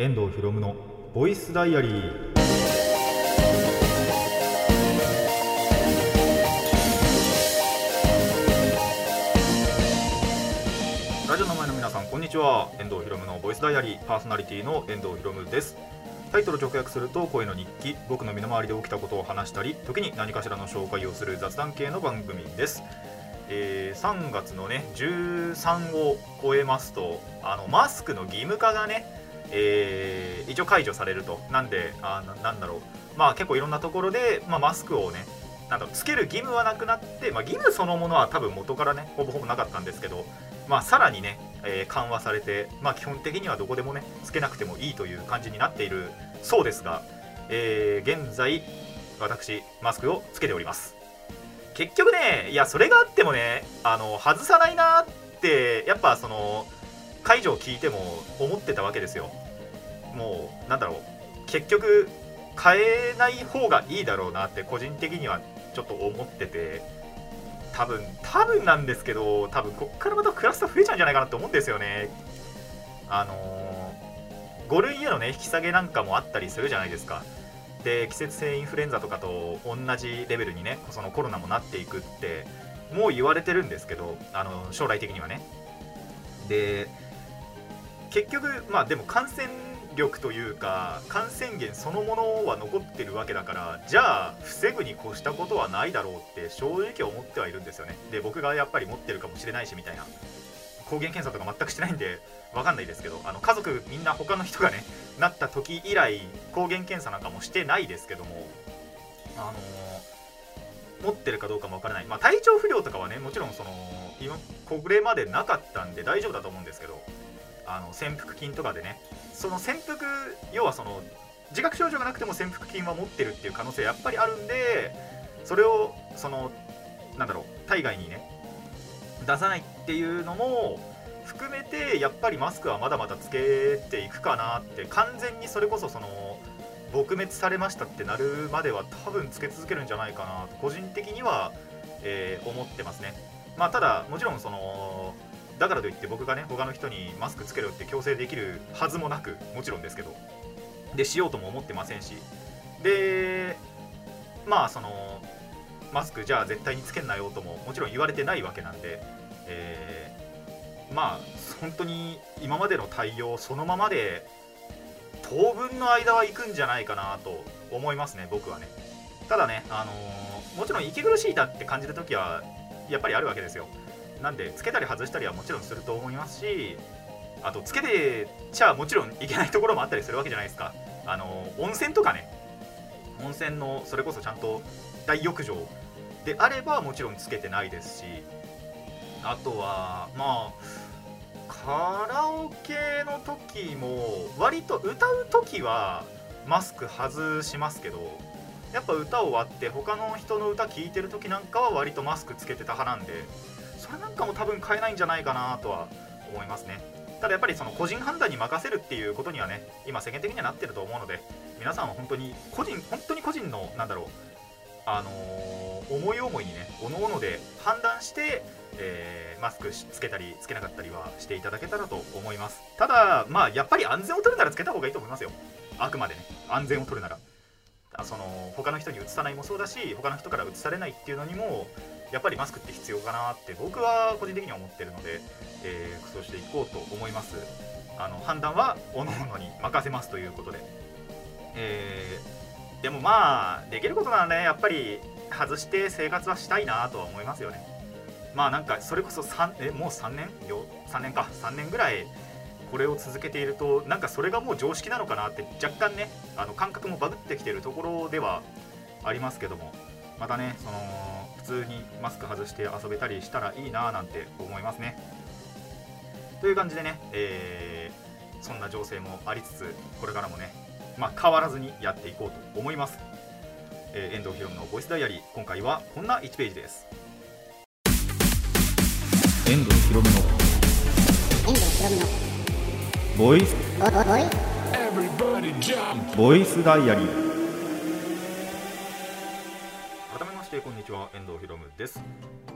遠藤ひろむのボイスダイアリー。ラジオの前の皆さんこんにちは。遠藤ひろむのボイスダイアリー。パーソナリティの遠藤ひろむです。タイトル直訳すると声の日記。僕の身の回りで起きたことを話したり時に何かしらの紹介をする雑談系の番組です。えー3月のね13を超えますとあのマスクの義務化がね、えー一応解除されると。なんであななんだろう。まあ結構いろんなところで、まあ、マスクをねなんだつける義務はなくなって、まあ、義務そのものは多分元からねほぼほぼなかったんですけど、まあ、さらにね、えー緩和されて、まあ、基本的にはどこでもねつけなくてもいいという感じになっているそうですが、えー現在私マスクをつけております。結局ねいやそれがあってもねあの外さないなってやっぱその解除を聞いても思ってたわけですよ。もうなんだろう結局変えない方がいいだろうなって個人的にはちょっと思ってて多分多分なんですけど多分こっからまたクラスター増えちゃうんじゃないかなと思うんですよね。あの5類へのね引き下げなんかもあったりするじゃないですか。で季節性インフルエンザとかと同じレベルにねそのコロナもなっていくってもう言われてるんですけどあの将来的にはね。で結局まあでも感染力というか感染源そのものは残ってるわけだからじゃあ防ぐに越したことはないだろうって正直思ってはいるんですよね。で僕がやっぱり持ってるかもしれないしみたいな。抗原検査とか全くしてないんで分かんないですけどあの家族みんな他の人がね なった時以来抗原検査なんかもしてないですけどもあの持ってるかどうかも分からない、まあ、体調不良とかはねもちろんその今これまでなかったんで大丈夫だと思うんですけどあの潜伏菌とかでね。その潜伏要はその自覚症状がなくても潜伏菌は持ってるっていう可能性やっぱりあるんでそれをそのなんだろう体外にね出さないっていうのも含めてやっぱりマスクはまだまだつけていくかなって完全にそれこそその撲滅されましたってなるまでは多分つけ続けるんじゃないかなと個人的には、えー思ってますね。まあただもちろんそのだからといって僕がね他の人にマスクつけろって強制できるはずもなくもちろんですけどでしようとも思ってませんしでまあそのマスクじゃあ絶対につけんなよとももちろん言われてないわけなんで、えーまあ本当に今までの対応そのままで当分の間は行くんじゃないかなと思いますね僕はね。ただねあのーもちろん息苦しいだって感じる時はやっぱりあるわけですよ。なんでつけたり外したりはもちろんすると思いますしあとつけてちゃもちろんいけないところもあったりするわけじゃないですか。あの温泉とかね温泉のそれこそちゃんと大浴場であればもちろんつけてないですしあとはまあカラオケの時も割と歌う時はマスク外しますけどやっぱ歌終わって他の人の歌聴いてる時なんかは割とマスクつけてた派なんでそれなんかも多分変えないんじゃないかなとは思いますね。ただやっぱりその個人判断に任せるっていうことにはね今世間的にはなってると思うので皆さんは本当に個人本当に個人のなんだろうあのー思い思いにねおのおので判断して、えーマスクしつけたりつけなかったりはしていただけたらと思います。ただまあやっぱり安全を取るならつけた方がいいと思いますよ。あくまでね安全を取るなら。その他の人にうつさないもそうだし他の人からうつされないっていうのにもやっぱりマスクって必要かなって僕は個人的には思ってるので、えーそうしていこうと思います。あの判断は各々に任せますということで、えーでもまあできることならねやっぱり外して生活はしたいなとは思いますよね。まあなんかそれこそ3えもう3年よ？3年か。3年ぐらいこれを続けているとなんかそれがもう常識なのかなって若干ねあの感覚もバグってきてるところではありますけども。またねその通にマスク外して遊べたりしたらいいななんて思いますね。という感じでね、えーそんな情勢もありつつこれからもね、まあ、変わらずにやっていこうと思います、えー遠藤ひろむのボイスダイアリー今回はこんな1ページです。遠藤ひろむの遠藤ひろむのボイス!ボイスダイアリーしてこんにちは遠藤ひろむです、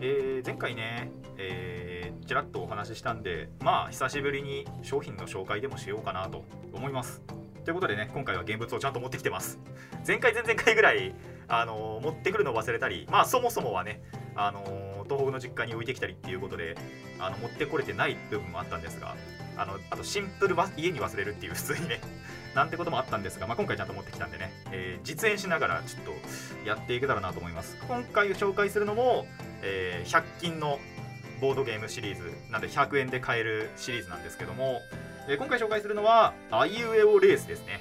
えー前回ね、えーちらっとお話ししたんでまあ久しぶりに商品の紹介でもしようかなと思います。ということでね今回は現物をちゃんと持ってきてます。前回前々回ぐらいあの持ってくるのを忘れたりまあそもそもはねあの東北の実家に置いてきたりっていうことであの持ってこれてない部分もあったんですがあのあとシンプルは家に忘れるっていう普通にね。なんてこともあったんですが、まあ、今回ちゃんと持ってきたんでね、えー実演しながらちょっとやっていけたらなと思います。今回紹介するのも、えー100均のボードゲームシリーズなんで100円で買えるシリーズなんですけども、えー今回紹介するのはあいうえおレースですね。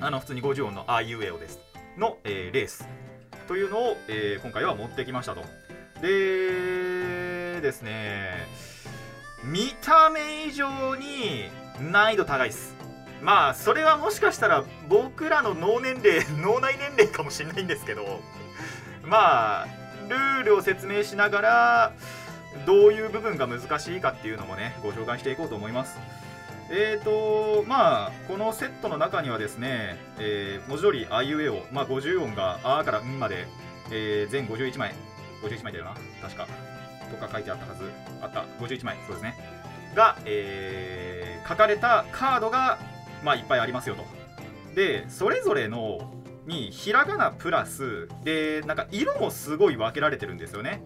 あの普通に50音のあいうえおです。の、えーレースというのを、えー今回は持ってきましたと。でですね見た目以上に難易度高いです。まあそれはもしかしたら僕らの脳年齢 脳内年齢かもしれないんですけどまあルールを説明しながらどういう部分が難しいかっていうのもねご紹介していこうと思います。えーとまあこのセットの中にはですね、えー文字通りあいうえお、まあ、50音があからんまで、えー全51枚51枚だよな確かとか書いてあったはずあった51枚そうですね。が、えー書かれたカードが、まあ、いっぱいありますよと。でそれぞれのにひらがなプラスでなんか色もすごい分けられてるんですよね。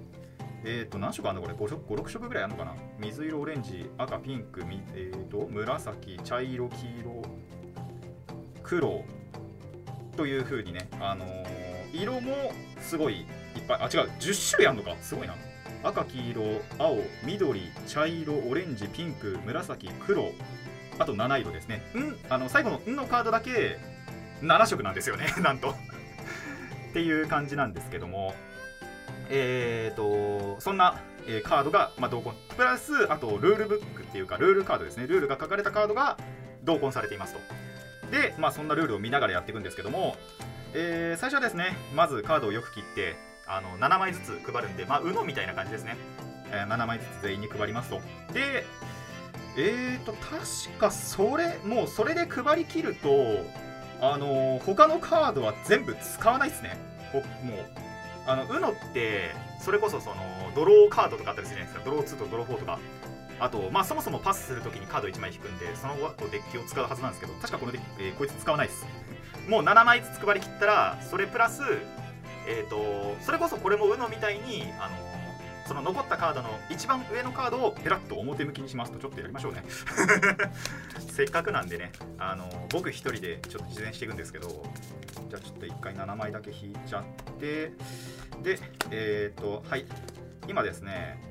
えっ、と何色あるの？これ56色ぐらいあるのかな？水色オレンジ赤ピンクえー、と紫茶色黄色黒という風にねあのー色もすごいいっぱいあ違う10種類あるのか？すごいな。赤黄色青緑茶色オレンジピンク紫黒あと7色ですね。ん。あの最後の「ん」のカードだけ7色なんですよね。なんと。っていう感じなんですけども。えーとそんな、えーカードが、まあ、同梱。プラスあとルールブックっていうかルールカードですね。ルールが書かれたカードが同梱されていますと。で、まあ、そんなルールを見ながらやっていくんですけども、えー最初はですねまずカードをよく切ってあの7枚ずつ配るんで、まあ、UNO みたいな感じですね、えー7枚ずつ全員に配りますと。でえーと確かそれもうそれで配り切るとあのー他のカードは全部使わないですね。もうあの UNO ってそれこそそのドローカードとかあったりするじゃないですか。ドロー2とドロー4とか。あとまあそもそもパスするときにカード1枚引くんでその後デッキを使うはずなんですけど確かこのデッキ、えーこいつ使わないです。もう7枚ずつ配り切ったらそれプラスえっ、とそれこそこれも UNO みたいにあのその残ったカードの一番上のカードをペラッと表向きにしますとちょっとやりましょうね。せっかくなんでねあの僕一人でちょっと実演していくんですけどじゃあちょっと一回7枚だけ引いちゃってでえっ、とはい今ですね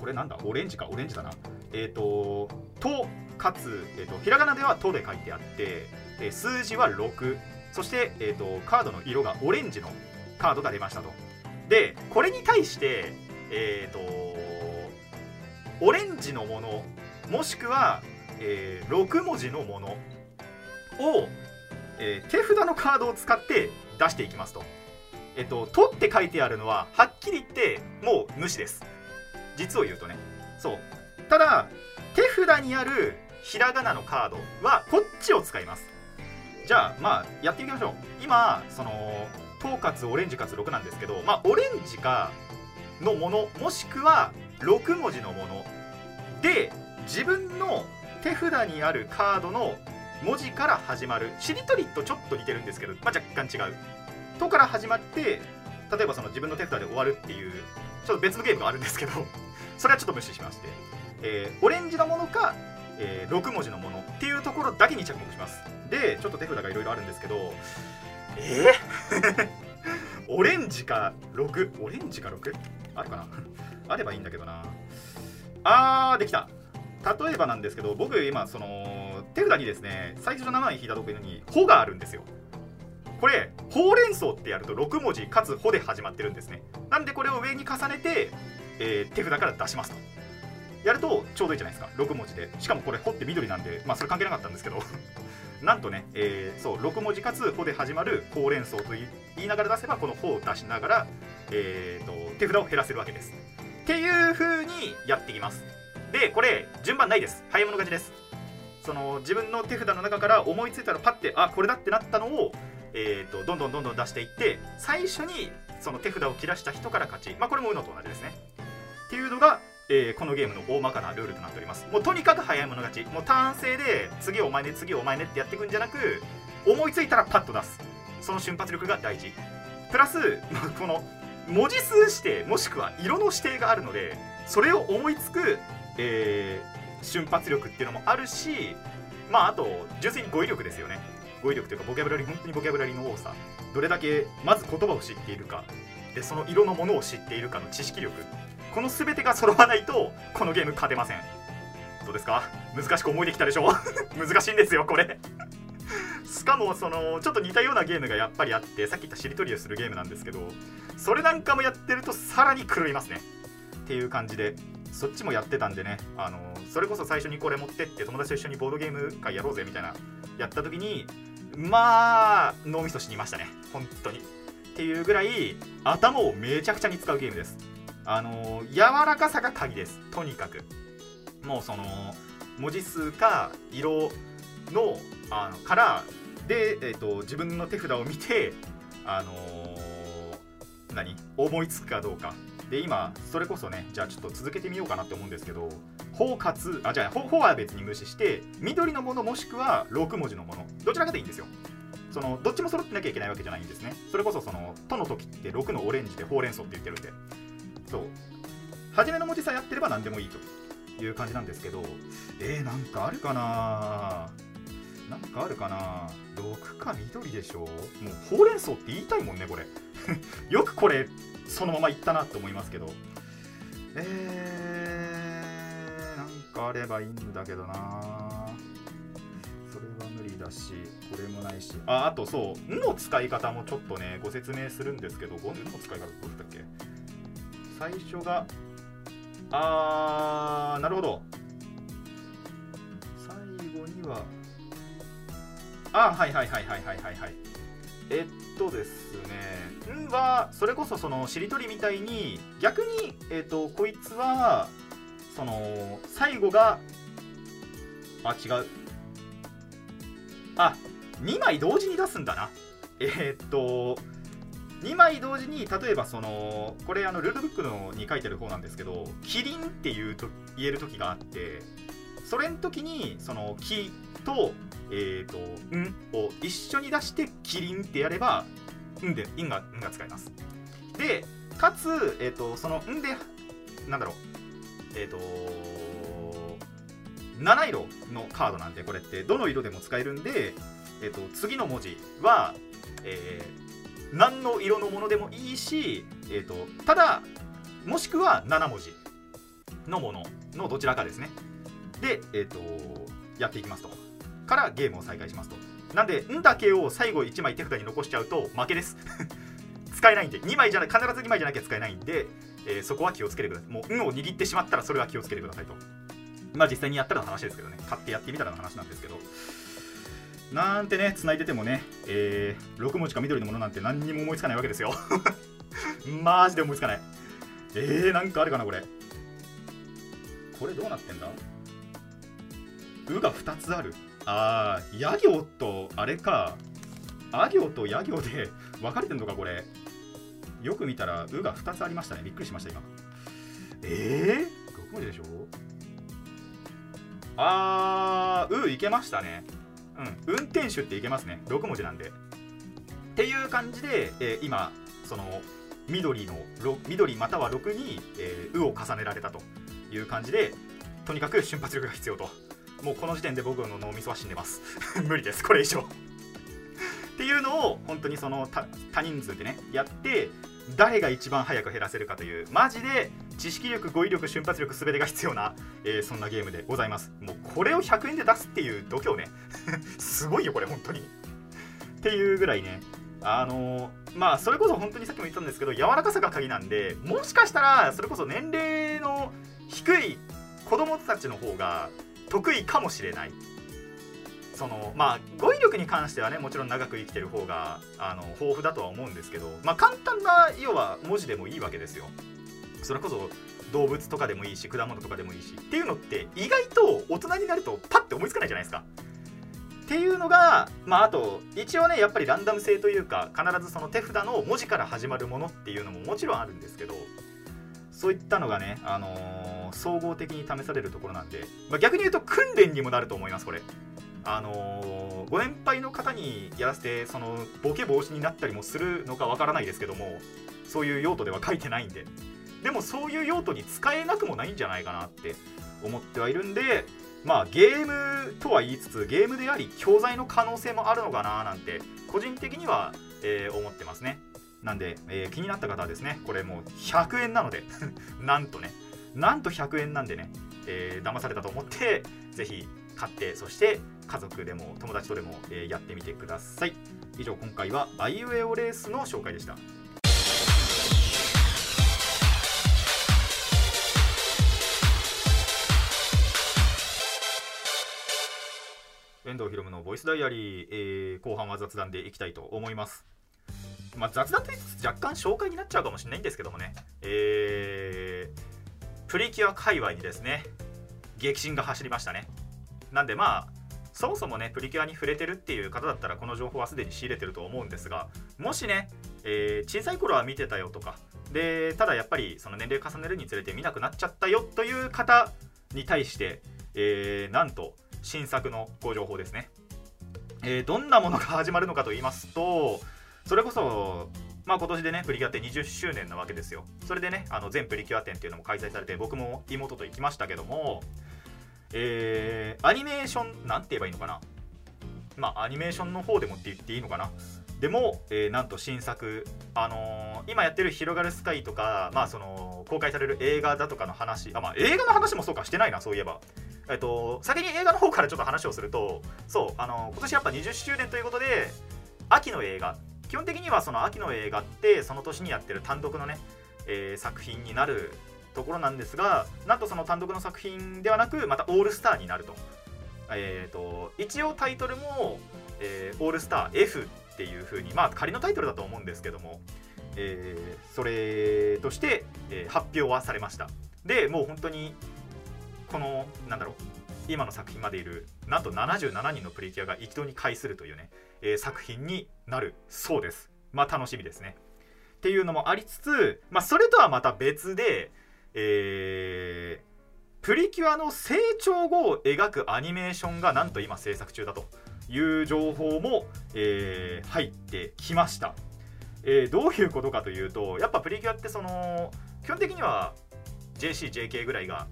これなんだ？オレンジかオレンジだな。えっ、と「と」かつ、えー、とひらがなでは「と」で書いてあってで数字は6そして、えー、とカードの色がオレンジのカードが出ましたと。でこれに対してえっ、とオレンジのものもしくは、え6文字のものを、えー手札のカードを使って出していきますと。えっと、とって書いてあるのははっきり言ってもう無視です。実を言うとね。そう。ただ、手札にあるひらがなのカードはこっちを使います。じゃあ、まあ、やっていきましょう。今、その、とうかつオレンジかつ6なんですけど、まあ、オレンジかのもの、もしくは6文字のもの。で、自分の手札にあるカードの文字から始まる。しりとりとちょっと似てるんですけど、まあ、若干違う「と」から始まって例えばその自分の手札で終わるっていうちょっと別のゲームがあるんですけど それはちょっと無視しまして、えーオレンジのものか、え6文字のものっていうところだけに着目します。でちょっと手札がいろいろあるんですけどえー？オレンジか6オレンジか 6? あるかな？あればいいんだけどな。あーできた。例えばなんですけど僕今その手札にですね最初の7枚引いた時に「ほ」があるんですよ。これほうれん草ってやると6文字かつ「ほ」で始まってるんですね。なんでこれを上に重ねて、えー手札から出しますと。やるとちょうどいいじゃないですか。6文字で。しかもこれ「ほ」って緑なんでまあそれ関係なかったんですけど。なんとね、えーそう6文字かつ「ほ」で始まるほうれん草と言い言いながら出せばこの「ほ」を出しながら、えー、と手札を減らせるわけです。っていう風にやっていきます。でこれ順番ないです。早い者勝ちです。その自分の手札の中から思いついたらパッてあこれだってなったのを、えー、とどんどんどんどん出していって最初にその手札を切らした人から勝ち。まあこれも UNO と同じですね。っていうのが、えーこのゲームの大まかなルールとなっております。もうとにかく早い者勝ち。もうターン制で次お前ね次お前ねってやっていくんじゃなく思いついたらパッと出す。その瞬発力が大事。プラス、まあこの文字数指定もしくは色の指定があるのでそれを思いつく、えー瞬発力っていうのもあるしまああと純粋に語彙力ですよね。語彙力というかボキャブラリー本当にボキャブラリーの多さ。どれだけまず言葉を知っているか。でその色のものを知っているかの知識力。この全てが揃わないとこのゲーム勝てません。どうですか？難しく思いできたでしょ？難しいんですよこれ。しかもそのちょっと似たようなゲームがやっぱりあってさっき言ったしりとりをするゲームなんですけどそれなんかもやってるとさらに狂いますね。っていう感じでそっちもやってたんでねあのそれこそ最初にこれ持ってって友達と一緒にボードゲーム会やろうぜみたいなやった時にまあ脳みそ死にましたね。本当に。っていうぐらい頭をめちゃくちゃに使うゲームです。あの柔らかさが鍵です。とにかく。もうその文字数か色のあのからで、えー、と自分の手札を見てあのー何？思いつくかどうか。で今それこそねじゃあちょっと続けてみようかなって思うんですけど「包括」あじゃあ「ほ」ほは別に無視して緑のものもしくは6文字のもの。どちらかでいいんですよ。そのどっちも揃ってなきゃいけないわけじゃないんですね。それこそその「と」の時って6のオレンジでほうれん草って言ってるんで。そう。初めの文字さえやってれば何でもいいという感じなんですけどえー、なんかあるかななんかあるかな？6か緑でしょ？もうほうれん草って言いたいもんねこれ。よくこれそのままいったなって思いますけど。えー、なんかあればいいんだけどな。それは無理だしこれもないし。ああとそう「ん」の使い方もちょっとねご説明するんですけど「ん」の使い方どうだったっけ？最初があーなるほど。最後にはあはいはいはいはいはいはいはい。えっとですね。んはそれこそそのしりとりみたいに逆にえっとこいつはその最後があ違う。あ2枚同時に出すんだな。えっと2枚同時に例えばそのこれあのルールブックのに書いてる方なんですけどキリンっていうと言える時があってそれの時にその「き」と「えー、と「ん」を一緒に出して「キリン」ってやれば「ん」で「ん」が「ん」が使えます。でかつ、えー、とその「ん」でなんだろうえっ、と7色のカードなんでこれってどの色でも使えるんで、えー、と次の文字は、えー何の色のものでもいいし、えー、とただもしくは7文字のもののどちらかですねで、えー、とやっていきますと。からゲームを再開しますと。なんで「ん」だけを最後1枚手札に残しちゃうと負けです。使えないんで。2枚じゃな必ず2枚じゃなきゃ使えないんで、えーそこは気をつけてください。もう「ん」を握ってしまったらそれは気をつけてくださいと。まあ実際にやったらの話ですけどね。買ってやってみたらの話なんですけど。なんてね、繋いでてもね、えー、6文字か緑のものなんて何にも思いつかないわけですよ。マジで思いつかない。えー、なんかあるかな、これ。これどうなってんだ？うが2つある。あー、や行と、あれか。あ行とや行で 分かれてんのか、これ。よく見たら、うが2つありましたね。びっくりしました、今。えー、6文字でしょあー、ういけましたね。うん、運転手っていけますね6文字なんでっていう感じで、えー今その緑の緑または6に、えー、うを重ねられたという感じでとにかく瞬発力が必要ともうこの時点で僕の脳みそは死んでます。無理です。これ以上。っていうのを本当にその多人数でねやって誰が一番早く減らせるかというマジで知識力語彙力瞬発力全てが必要な、えーそんなゲームでございます。もうこれを100円で出すっていう度胸ね。すごいよこれ本当に。っていうぐらいね。あのーまあそれこそ本当にさっきも言ったんですけど柔らかさが鍵なんでもしかしたらそれこそ年齢の低い子供たちの方が得意かもしれない。そのまあ語彙力に関してはねもちろん長く生きてる方があの豊富だとは思うんですけどまあ簡単な要は文字でもいいわけですよ。それこそ動物とかでもいいし果物とかでもいいしっていうのって意外と大人になるとパッて思いつかないじゃないですか。っていうのがまああと一応ねやっぱりランダム性というか必ずその手札の文字から始まるものっていうのももちろんあるんですけどそういったのがね、あのー総合的に試されるところなんで、まあ、逆に言うと訓練にもなると思いますこれ。あのーご年配の方にやらせてそのボケ防止になったりもするのかわからないですけどもそういう用途では書いてないんで。でもそういう用途に使えなくもないんじゃないかなって思ってはいるんでまあゲームとは言いつつゲームであり教材の可能性もあるのかななんて個人的には、えー思ってますね。なんで、えー気になった方はですねこれもう100円なので なんとね。なんと100円なんでね、えー騙されたと思ってぜひ買ってそして家族でも友達とでも、えーやってみてください。以上今回はアイウェオレースの紹介でした。遠藤ひろむのボイスダイアリー、えー後半は雑談でいきたいと思います。まあ、雑談と言いつつ若干紹介になっちゃうかもしれないんですけどもね、えープリキュア界隈にですね、激震が走りましたね。なんでまあ、そもそもね、プリキュアに触れてるっていう方だったら、この情報はすでに仕入れてると思うんですが、もしね、えー小さい頃は見てたよとか、で、ただやっぱりその年齢重ねるにつれて見なくなっちゃったよという方に対して、えーなんと新作のご情報ですね。えーどんなものが始まるのかと言いますと、それこそ、まあ、今年でね、プリキュアって20周年なわけですよ。それでね、あの全プリキュア展っていうのも開催されて、僕も妹と行きましたけども、えーアニメーション、なんて言えばいいのかな。まあ、アニメーションの方でもって言っていいのかな。でも、えーなんと新作、あのー今やってる「広がるスカイ」とか、まあ、その公開される映画だとかの話あ、まあ、映画の話もそうかしてないなそういえばえっと、先に映画の方からちょっと話をするとそうあの今年やっぱ20周年ということで秋の映画基本的にはその秋の映画ってその年にやってる単独のね、えー作品になるところなんですがなんとその単独の作品ではなくまたオールスターになると,、えー、と一応タイトルも、えーオールスター F っていう風にまあ仮のタイトルだと思うんですけども、えーそれとして、えー発表はされました。でもう本当にこのなんだろう今の作品までいるなんと77人のプリキュアが一堂に会するというね、えー作品になるそうです。まあ楽しみですね。っていうのもありつつ、まあ、それとはまた別で、えープリキュアの成長後を描くアニメーションがなんと今制作中だという情報も、えー入ってきました、えーどういうことかというとやっぱプリキュアってその基本的には JCJK ぐらいが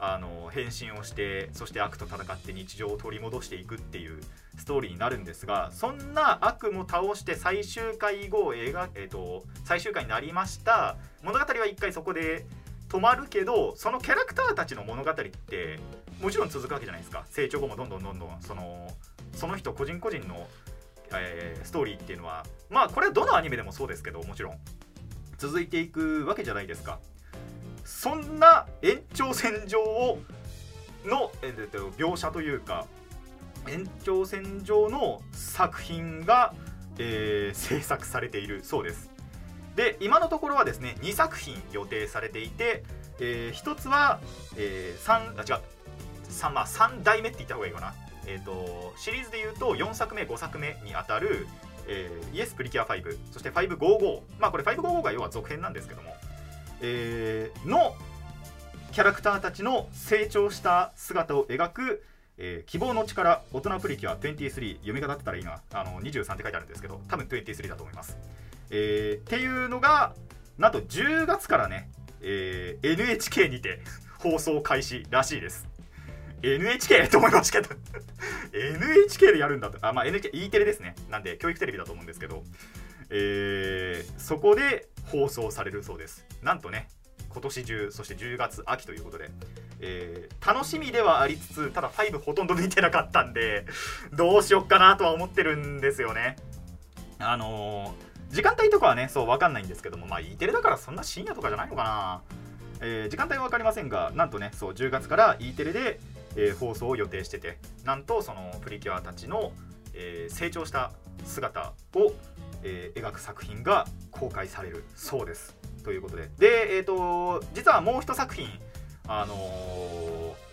あの変身をしてそして悪と戦って日常を取り戻していくっていうストーリーになるんですがそんな悪も倒して最終回後映画、えー、と最終回になりました。物語は一回そこで止まるけどそのキャラクターたちの物語ってもちろん続くわけじゃないですか。成長後もどんどんどんどんそのその人個人個人の、えーストーリーっていうのは。まあこれはどのアニメでもそうですけどもちろん続いていくわけじゃないですか。そんな延長線上をの、えーと描写というか延長線上の作品が、えー制作されているそうです。で今のところはですね2作品予定されていて、え1つは、えー、3あ違う。3, まあ、3代目って言った方がいいかな、えー、とシリーズでいうと4作目5作目にあたる、えー、イエスプリキュア5そして555まあこれ555が要は続編なんですけども、えーのキャラクターたちの成長した姿を描く、えー希望の力大人プリキュア23読み方ったらいいな。あの23って書いてあるんですけど多分23だと思います、えーっていうのがなんと10月からね、えー NHK にて 放送開始らしいです。NHK と思いましたけど。NHK でやるんだと。あまあ NHKE テレですね。なんで教育テレビだと思うんですけど。えーそこで放送されるそうです。なんとね今年中そして10月秋ということで、えー楽しみではありつつただ5ほとんど見てなかったんでどうしよっかなとは思ってるんですよね。あのー時間帯とかはねそう分かんないんですけどもまあ E テレだからそんな深夜とかじゃないのかな、えー時間帯は分かりませんがなんとねそう10月から E テレで、え放送を予定しててなんとそのプリキュアたちの、え成長した姿を、えー描く作品が公開されるそうです。ということで。でえっ、と実はもう一作品あのー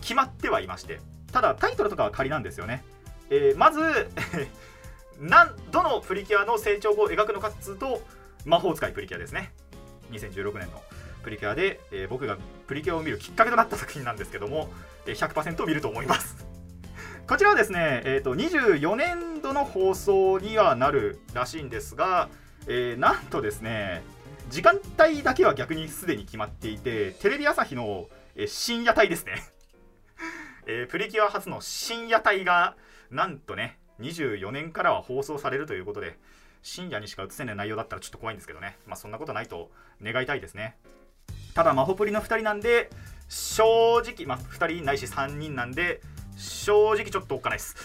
決まってはいましてただタイトルとかは仮なんですよね、えーまず なんどのプリキュアの成長を描くのかっつうと魔法使いプリキュアですね。2016年のプリキュアで、えー僕がプリキュアを見るきっかけとなった作品なんですけども、えー100%見ると思います。こちらはですね、えー、と24年度の放送にはなるらしいんですが、えーなんとですね時間帯だけは逆にすでに決まっていてテレビ朝日の、えー深夜帯ですね、えープリキュア初の深夜帯がなんとね24年からは放送されるということで深夜にしか映せない内容だったらちょっと怖いんですけどね。まあそんなことないと願いたいですね。ただマホプリの2人なんで正直まあ2人ないし3人なんで正直ちょっとおっかないです。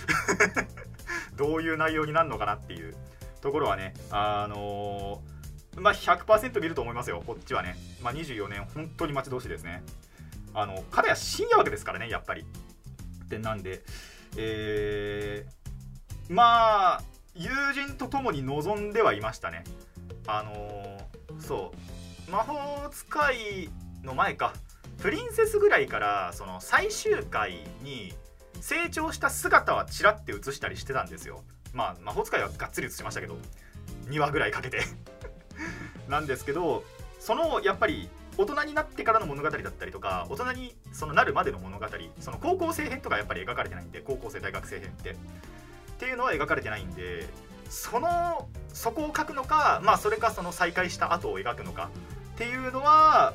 どういう内容になるのかなっていうところはねあのーまあ100%見ると思いますよ。こっちはね。まあ24年本当に待ち遠しいですね。あの彼は深夜枠ですからねやっぱり。ってなんでえーまあ友人と共に望んではいましたね。あのーそう。魔法使いの前か。プリンセスぐらいからその最終回に成長した姿はちらって映したりしてたんですよ。まあ魔法使いはがっつり映しましたけど。2話ぐらいかけて。なんですけどそのやっぱり大人になってからの物語だったりとか大人にそのなるまでの物語その高校生編とかやっぱり描かれてないんで高校生大学生編って。っていうのは描かれてないんでそのそこを描くのかまあそれかその再会した後を描くのかっていうのは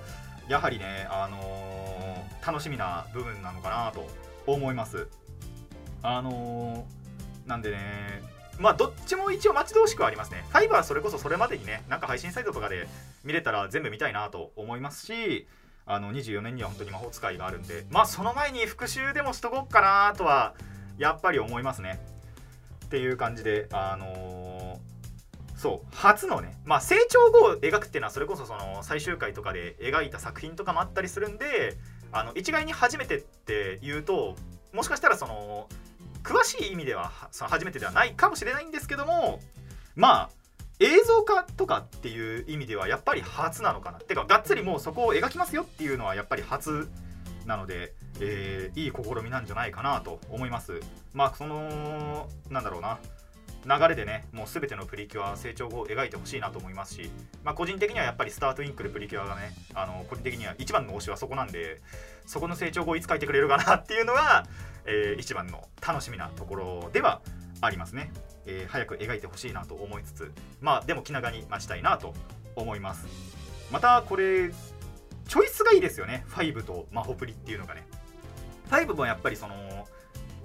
やはりねあのー楽しみな部分なのかなと思います。あのーなんでねまあどっちも一応待ち遠しくはありますね。5はそれこそそれまでにねなんか配信サイトとかで見れたら全部見たいなと思いますしあの24年には本当に魔法使いがあるんでまあその前に復習でもしとこうかなとはやっぱり思いますね。っていう感じであのーそう初のねまあ成長後を描くっていうのはそれこそその最終回とかで描いた作品とかもあったりするんであの一概に初めてって言うともしかしたらその詳しい意味ではその初めてではないかもしれないんですけどもまあ映像化とかっていう意味ではやっぱり初なのかな。ってかがっつりもうそこを描きますよっていうのはやっぱり初なので、えーいい試みなんじゃないかなと思います。まあそのなんだろうな。流れでねもう全てのプリキュア成長後を描いてほしいなと思いますし、まあ、個人的にはやっぱりスタートインクルプリキュアがねあの個人的には一番の推しはそこなんでそこの成長後いつ描いてくれるかなっていうのが、えー一番の楽しみなところではありますね、えー早く描いてほしいなと思いつつまあでも気長に待ちたいなと思います。またこれチョイスがいいですよね。5とマホプリっていうのがね。5もやっぱりその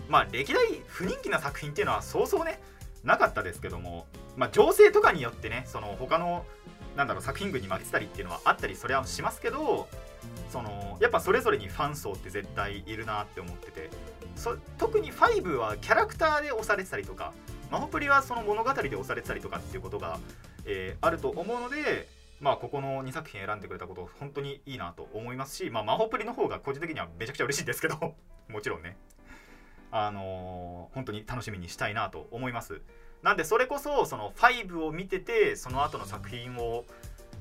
まあ歴代不人気な作品っていうのはそうそうねなかったですけども、まあ、情勢とかによってねその他のなんだろう作品群に負けてたりっていうのはあったりそれはしますけどそのやっぱそれぞれにファン層って絶対いるなって思っててそ特に5はキャラクターで押されてたりとかマホプリはその物語で押されてたりとかっていうことが、えーあると思うのでまあここの2作品選んでくれたこと本当にいいなと思いますし、まあ、マホプリの方が個人的にはめちゃくちゃ嬉しいんですけどもちろんね。あのー本当に楽しみにしたいなと思います。なんでそれこそその5を見ててその後の作品を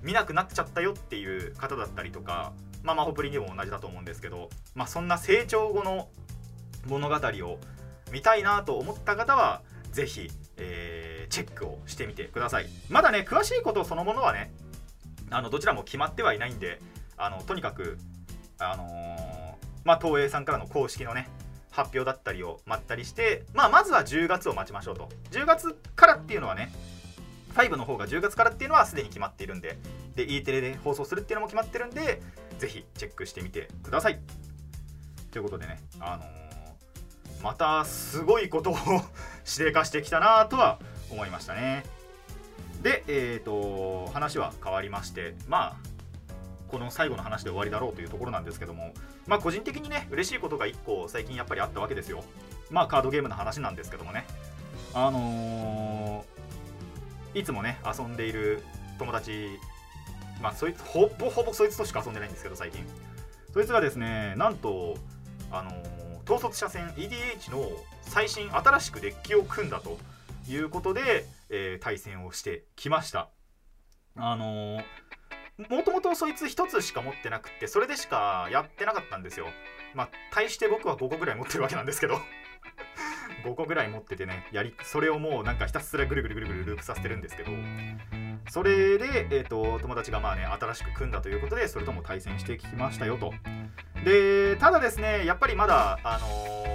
見なくなっちゃったよっていう方だったりとかまあマホプリにも同じだと思うんですけどまあそんな成長後の物語を見たいなと思った方はぜひ、えーチェックをしてみてください。まだね詳しいことそのものはねあのどちらも決まってはいないんであのとにかくあのーまあ東映さんからの公式のね発表だったりを待ったりして、まあ、まずは10月を待ちましょうと。10月からっていうのはね5の方が10月からっていうのはすでに決まっているんでで E テレで放送するっていうのも決まってるんでぜひチェックしてみてください。ということでねあのーまたすごいことを 指定化してきたなとは思いましたね。でえー、と話は変わりましてまあこの最後の話で終わりだろうというところなんですけどもまあ個人的にね嬉しいことが1個最近やっぱりあったわけですよ。まあカードゲームの話なんですけどもね。あのーいつもね遊んでいる友達まあそいつほぼほぼそいつとしか遊んでないんですけど最近。そいつがですねなんとあのー統率者戦 EDH の最新新しくデッキを組んだということで、えー対戦をしてきました。あのーもともとそいつ1つしか持ってなくてそれでしかやってなかったんですよ。まあ対して僕は5個ぐらい持ってるわけなんですけど。5個ぐらい持っててねやりそれをもうなんかひたすらぐるぐるぐるぐるループさせてるんですけど。それで、えー、と友達がまあね新しく組んだということでそれとも対戦してきましたよと。でただですねやっぱりまだあのー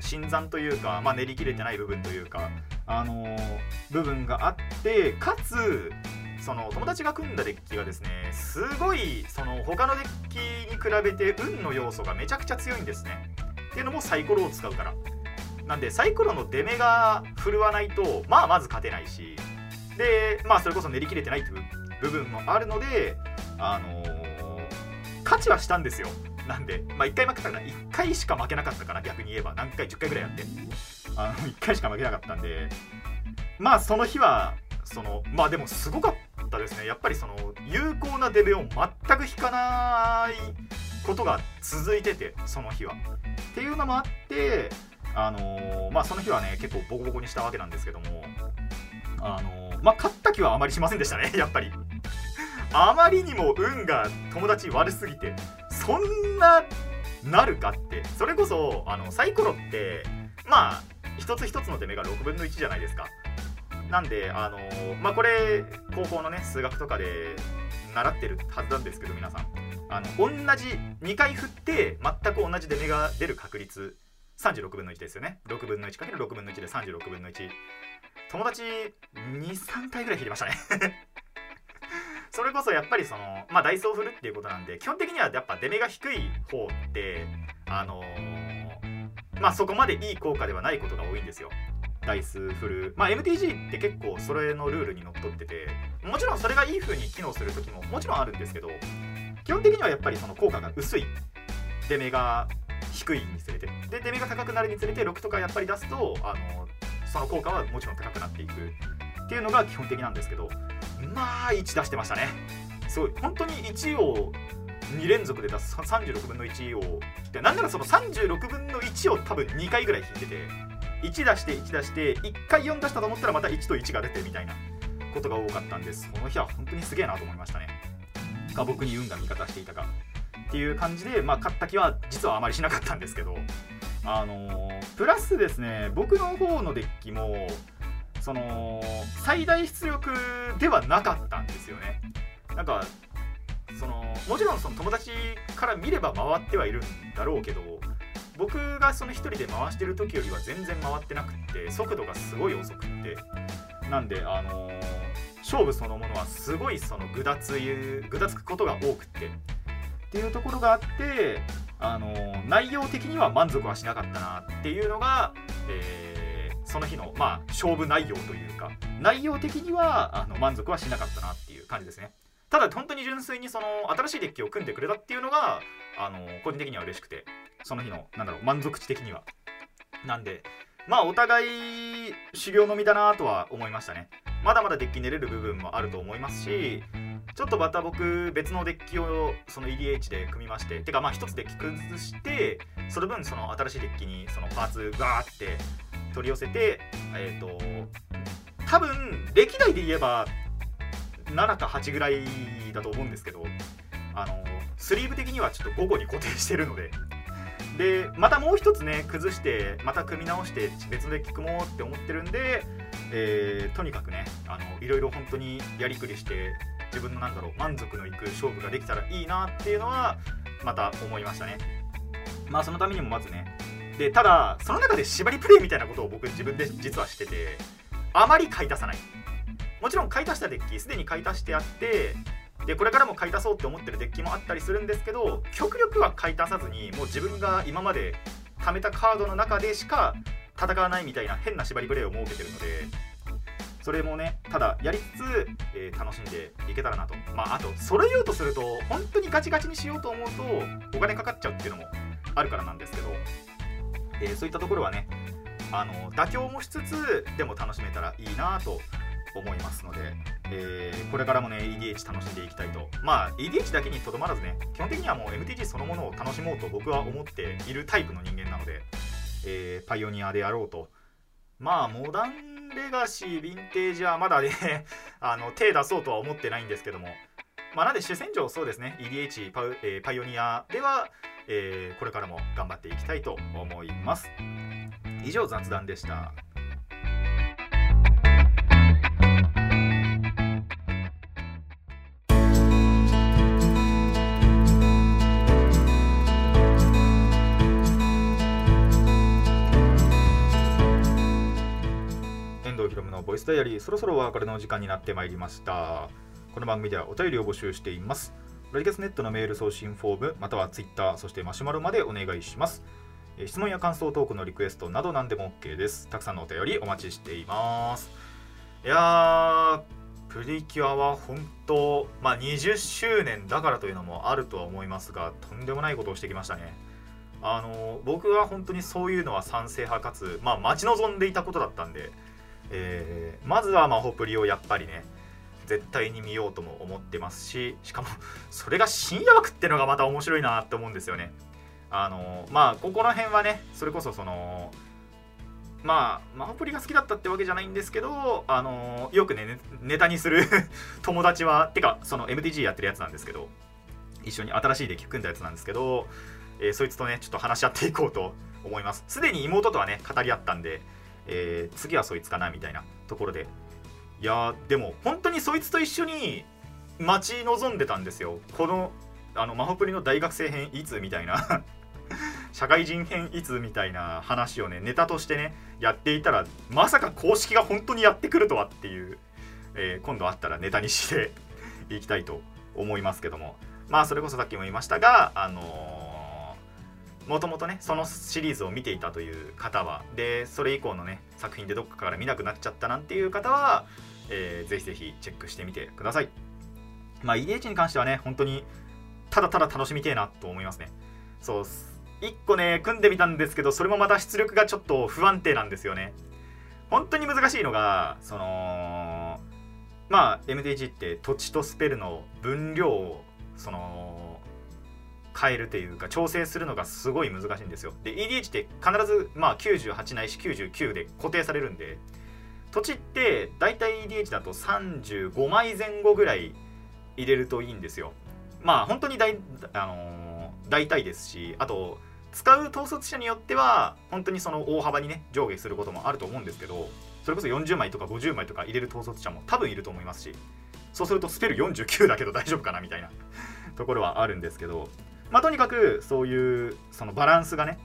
新参というか、まあ、練り切れてない部分というか、あのー部分があってかつその友達が組んだデッキがですねすごいその他のデッキに比べて運の要素がめちゃくちゃ強いんですね。っていうのもサイコロを使うから。なんでサイコロの出目が振るわないとまあまず勝てないし。でまあそれこそ練り切れてないっていう部分もあるのであのー勝ちはしたんですよ。なんでまあ1回負けたから1回しか負けなかったから逆に言えば。何回10回ぐらいやって。あの1回しか負けなかったんで。まあその日はそのまあでもすごかったですね。やっぱりその有効なデベを全く引かないことが続いててその日は。っていうのもあってあのーまあその日はね結構ボコボコにしたわけなんですけどもあのーまあ勝った気はあまりしませんでしたね やっぱり。あまりにも運が友達悪すぎてそんななるかってそれこそあのサイコロってまあ一つ一つの出目が6分の1じゃないですか。なんであのまあこれ高校のね数学とかで習ってるはずなんですけど皆さん。あの同じ2回振って全く同じ出目が出る確率36分の1ですよね。6分の 1×6 分の1で36分の1友達23回ぐらい引いてましたね。それこそやっぱりそのまあダイスを振るっていうことなんで基本的にはやっぱ出目が低い方ってあのまあそこまでいい効果ではないことが多いんですよ。ダイス振るまあ MTG って結構それのルールにのっとっててもちろんそれがいい風に機能する時ももちろんあるんですけど基本的にはやっぱりその効果が薄い出目が低いにつれて。で出目が高くなるにつれて6とかやっぱり出すとあのその効果はもちろん高くなっていく。っていうのが基本的なんですけどまあ1出してましたね。すごい本当に1を2連続で出す。36分の1をでなんならその36分の1を多分2回ぐらい引いてて。1出して1出して1回4出したと思ったらまた1と1が出てみたいなことが多かったんです。その日は本当にすげえなと思いましたね。が僕に運が味方していたか。っていう感じでまあ勝った気は実はあまりしなかったんですけどあのープラスですね僕の方のデッキもその最大出力ではなかったんですよね。なんかそのもちろんその友達から見れば回ってはいるんだろうけど僕がその一人で回してる時よりは全然回ってなくって速度がすごい遅くって。なんであのー勝負そのものはすごいそのぐだつゆぐだつくことが多くって。っていうところがあってあのー内容的には満足はしなかったなっていうのが、えーその日の、まあ、勝負内容というか内容的にはあの満足はしなかったなっていう感じですね。ただ本当に純粋にその新しいデッキを組んでくれたっていうのがあの個人的には嬉しくて。その日のなんだろう満足値的には。なんでまあお互い修行の身だなとは思いましたね。まだまだデッキ練れる部分もあると思いますしちょっとまた僕別のデッキをその EDH で組みましててかまあ一つデッキ崩してその分その新しいデッキにそのパーツガーって取り寄せてえっ、と多分歴代で言えば7か8ぐらいだと思うんですけどあのスリーブ的にはちょっと午後に固定してるのででまたもう一つね崩してまた組み直して別のデッキ組もうって思ってるんで、えーとにかくねあのいろいろ本当にやりくりして自分のなんだろう満足のいく勝負ができたらいいなっていうのはまた思いましたね。まあそのためにもまずねでただその中で縛りプレイみたいなことを僕自分で実はしててあまり買い足さない。もちろん買い足したデッキすでに買い足してあってでこれからも買い足そうって思ってるデッキもあったりするんですけど極力は買い足さずにもう自分が今まで貯めたカードの中でしか戦わないみたいな変な縛りプレイを設けてるのでそれもねただやりつつ、えー楽しんでいけたらなと。まああと揃えようとすると本当にガチガチにしようと思うとお金かかっちゃうっていうのもあるからなんですけど、えーそういったところはねあの妥協もしつつでも楽しめたらいいなと思いますので、えーこれからもね EDH 楽しんでいきたいと。まあ EDH だけにとどまらずね基本的にはもう MTG そのものを楽しもうと僕は思っているタイプの人間なので、えーパイオニアであろうと。まあモダンレガシーヴィンテージはまだね あの手出そうとは思ってないんですけども。まあなんで主戦場そうですね EDH パ、えーパイオニアでは、えーこれからも頑張っていきたいと思います。以上雑談でした。藤ひろむのボイスダイアリーそろそろお別れの時間になってまいりました。この番組ではお便りを募集しています。ラジキャスネットのメール送信フォームまたはツイッターそしてマシュマロまでお願いします。え質問や感想トークのリクエストなど何でも OK です。たくさんのお便りお待ちしています。いやープリキュアは本当まあ20周年だからというのもあるとは思いますがとんでもないことをしてきましたね。あの僕は本当にそういうのは賛成派かつまあ待ち望んでいたことだったんでえーまずはマホプリをやっぱりね絶対に見ようとも思ってますししかも それが深夜枠ってのがまた面白いなって思うんですよね。あのまあここら辺はねそれこそそのまあマホプリが好きだったってわけじゃないんですけどあのよくねネタにする 友達はてかその MTG やってるやつなんですけど一緒に新しいデッキ組んだやつなんですけど、えーそいつとねちょっと話し合っていこうと思います。すでに妹とはね語り合ったんでえー次はそいつかなみたいなところで。いやでも本当にそいつと一緒に待ち望んでたんですよ。このあのマホプリの大学生編いつみたいな。社会人編いつみたいな話をねネタとしてねやっていたらまさか公式が本当にやってくるとはっていう、えー今度あったらネタにしていきたいと思いますけども。まあそれこそさっきも言いましたがあのもともとねそのシリーズを見ていたという方はでそれ以降のね作品でどっかから見なくなっちゃったなんていう方は、えーぜひぜひチェックしてみてください。まあ EDH に関してはね本当にただただ楽しみてえなと思いますね。そう1個ね組んでみたんですけどそれもまた出力がちょっと不安定なんですよね。本当に難しいのがそのまあ MTG って土地とスペルの分量をその変えるというか調整するのがすごい難しいんですよ。で EDH って必ずまあ98ないし99で固定されるんで土地って大体 EDH だと35枚前後ぐらい入れるといいんですよ。まあ本当に大,、あのー大体ですしあと使う統率者によっては本当にその大幅にね上下することもあると思うんですけどそれこそ40枚とか50枚とか入れる統率者も多分いると思いますしそうするとスペル49だけど大丈夫かなみたいなところはあるんですけどまあとにかくそういうそのバランスがね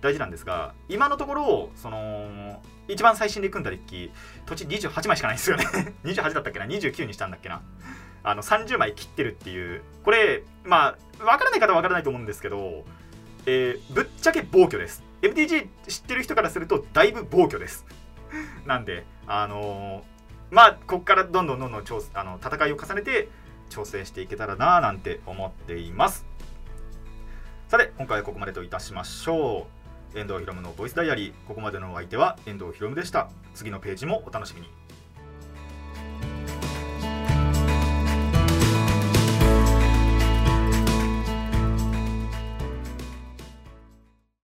大事なんですが今のところその一番最新で組んだデッキ土地28枚しかないんですよね。28だったっけな？29にしたんだっけな？あの30枚切ってるっていう。これまあ分からない方は分からないと思うんですけど、えーぶっちゃけ暴挙です。MTG 知ってる人からするとだいぶ暴挙です。なんであのーまあここからどんどんどんどん調あの戦いを重ねて調整していけたらなぁなんて思っています。さて今回はここまでといたしましょう。遠藤ひろむのボイスダイアリー。ここまでのお相手は遠藤ひろむでした。次のページもお楽しみに。